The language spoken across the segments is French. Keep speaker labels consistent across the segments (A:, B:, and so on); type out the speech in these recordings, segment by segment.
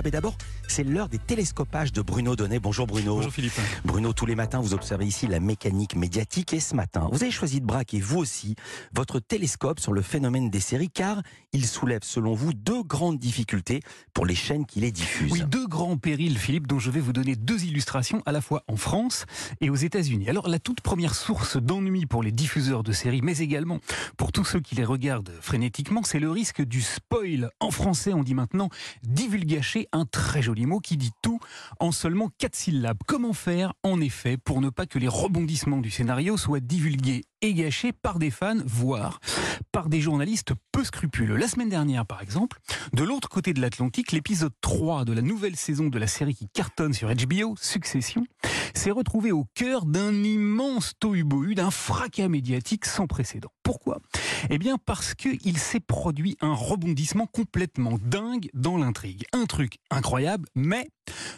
A: Mais d'abord, c'est l'heure des télescopages de Bruno Donnet. Bonjour Bruno.
B: Bonjour Philippe.
A: Bruno, tous les matins, vous observez ici la mécanique médiatique et ce matin, vous avez choisi de braquer, vous aussi, votre télescope sur le phénomène des séries car il soulève, selon vous, deux grandes difficultés pour les chaînes qui les diffusent.
B: Oui, deux grands périls, Philippe, dont je vais vous donner deux illustrations à la fois en France et aux États-Unis. Alors, la toute première source d'ennui pour les diffuseurs de séries, mais également pour tous ceux qui les regardent frénétiquement, c'est le risque du spoil. En français, on dit maintenant un très joli mot qui dit tout en seulement quatre syllabes. Comment faire, en effet, pour ne pas que les rebondissements du scénario soient divulgués et gâchés par des fans, voire par des journalistes peu scrupuleux? La semaine dernière, par exemple, de l'autre côté de l'Atlantique, l'épisode 3 de la nouvelle saison de la série qui cartonne sur HBO, Succession, s'est retrouvé au cœur d'un immense tohu d'un fracas médiatique sans précédent. Pourquoi? Eh bien parce qu'il s'est produit un rebondissement complètement dingue dans l'intrigue. Un truc incroyable, mais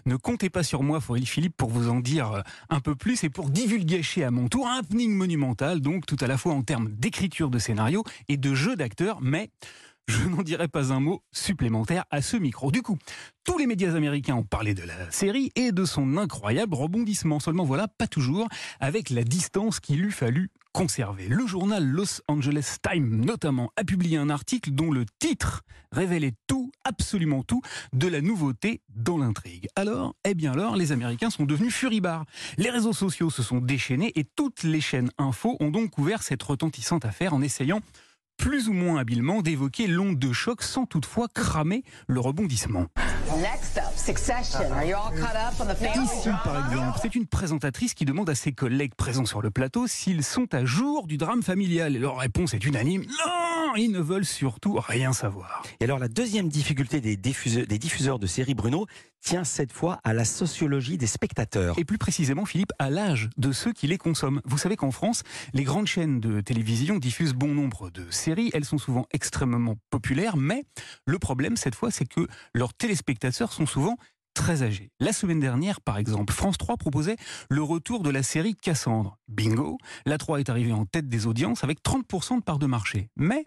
B: ne comptez pas sur moi, Fauril Philippe, pour vous en dire un peu plus et pour divulgacher à mon tour un happening monumental, donc tout à la fois en termes d'écriture de scénario et de jeu d'acteurs, mais je n'en dirai pas un mot supplémentaire à ce micro. Du coup, tous les médias américains ont parlé de la série et de son incroyable rebondissement. Seulement voilà, pas toujours, avec la distance qu'il eût fallu conserver. Le journal Los Angeles Times, notamment, a publié un article dont le titre révélait tout, absolument tout, de la nouveauté dans l'intrigue. Alors, eh bien alors, les Américains sont devenus furibars. Les réseaux sociaux se sont déchaînés et toutes les chaînes info ont donc couvert cette retentissante affaire en essayant plus ou moins habilement d'évoquer l'onde de choc sans toutefois cramer le rebondissement. Ici, par exemple, c'est une présentatrice qui demande à ses collègues présents sur le plateau s'ils sont à jour du drame familial. Et leur réponse est unanime non, ils ne veulent surtout rien savoir.
A: Et alors, la deuxième difficulté des diffuseurs, des diffuseurs de séries, Bruno, tient cette fois à la sociologie des spectateurs.
B: Et plus précisément, Philippe, à l'âge de ceux qui les consomment. Vous savez qu'en France, les grandes chaînes de télévision diffusent bon nombre de séries. Elles sont souvent extrêmement populaires, mais le problème, cette fois, c'est que leurs téléspectateurs sont souvent très âgés. La semaine dernière, par exemple, France 3 proposait le retour de la série Cassandre. Bingo, la 3 est arrivée en tête des audiences avec 30% de part de marché. Mais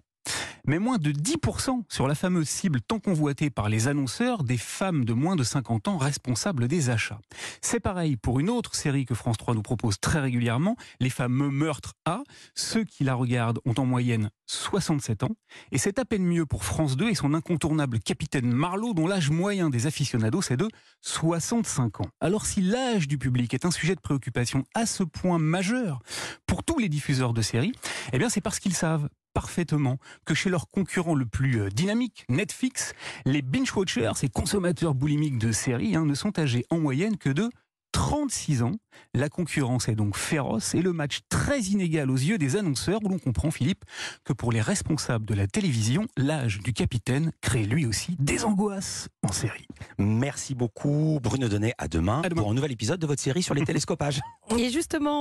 B: mais moins de 10% sur la fameuse cible tant convoitée par les annonceurs des femmes de moins de 50 ans responsables des achats. C'est pareil pour une autre série que France 3 nous propose très régulièrement, les fameux meurtres A. Ceux qui la regardent ont en moyenne 67 ans, et c'est à peine mieux pour France 2 et son incontournable capitaine Marlowe dont l'âge moyen des aficionados est de 65 ans. Alors si l'âge du public est un sujet de préoccupation à ce point majeur pour tous les diffuseurs de séries, eh bien c'est parce qu'ils savent parfaitement que chez leur concurrent le plus euh, dynamique, Netflix, les binge-watchers, ces consommateurs boulimiques de séries, hein, ne sont âgés en moyenne que de 36 ans. La concurrence est donc féroce et le match très inégal aux yeux des annonceurs où l'on comprend, Philippe, que pour les responsables de la télévision, l'âge du capitaine crée lui aussi des angoisses en série.
A: Merci beaucoup Bruno Donnet. À demain,
B: À demain.
A: pour un nouvel épisode de votre série sur les télescopages.
C: Et justement,